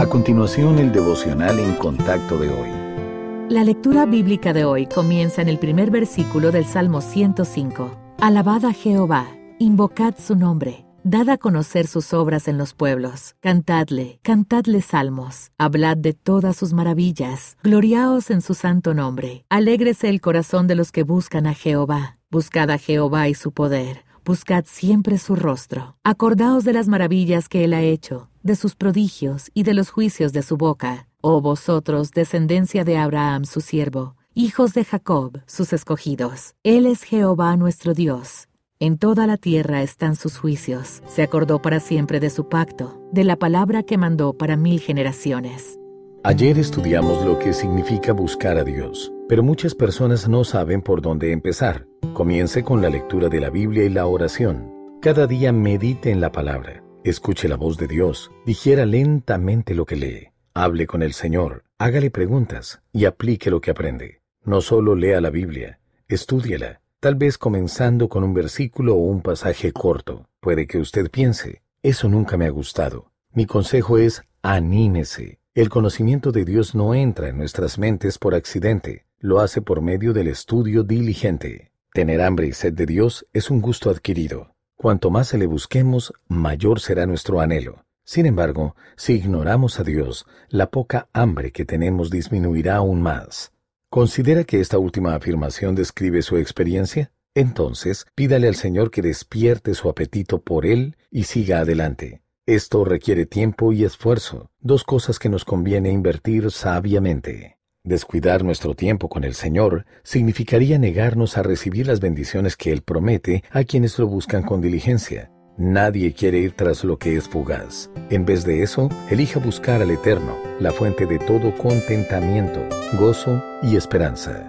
A continuación, el devocional en contacto de hoy. La lectura bíblica de hoy comienza en el primer versículo del Salmo 105. Alabad a Jehová, invocad su nombre, dad a conocer sus obras en los pueblos, cantadle, cantadle salmos, hablad de todas sus maravillas, gloriaos en su santo nombre, alégrese el corazón de los que buscan a Jehová, buscad a Jehová y su poder Buscad siempre su rostro. Acordaos de las maravillas que Él ha hecho, de sus prodigios y de los juicios de su boca. Oh vosotros, descendencia de Abraham su siervo, hijos de Jacob, sus escogidos. Él es Jehová nuestro Dios. En toda la tierra están sus juicios. Se acordó para siempre de su pacto, de la palabra que mandó para mil generaciones. Ayer estudiamos lo que significa buscar a Dios, pero muchas personas no saben por dónde empezar. Comience con la lectura de la Biblia y la oración. Cada día medite en la palabra, escuche la voz de Dios, digiera lentamente lo que lee, hable con el Señor, hágale preguntas y aplique lo que aprende. No solo lea la Biblia, estúdiela, tal vez comenzando con un versículo o un pasaje corto. Puede que usted piense, eso nunca me ha gustado. Mi consejo es, anímese el conocimiento de Dios no entra en nuestras mentes por accidente, lo hace por medio del estudio diligente. Tener hambre y sed de Dios es un gusto adquirido. Cuanto más se le busquemos, mayor será nuestro anhelo. Sin embargo, si ignoramos a Dios, la poca hambre que tenemos disminuirá aún más. ¿Considera que esta última afirmación describe su experiencia? Entonces, pídale al Señor que despierte su apetito por Él y siga adelante. Esto requiere tiempo y esfuerzo, dos cosas que nos conviene invertir sabiamente. Descuidar nuestro tiempo con el Señor significaría negarnos a recibir las bendiciones que Él promete a quienes lo buscan con diligencia. Nadie quiere ir tras lo que es fugaz. En vez de eso, elija buscar al Eterno, la fuente de todo contentamiento, gozo y esperanza.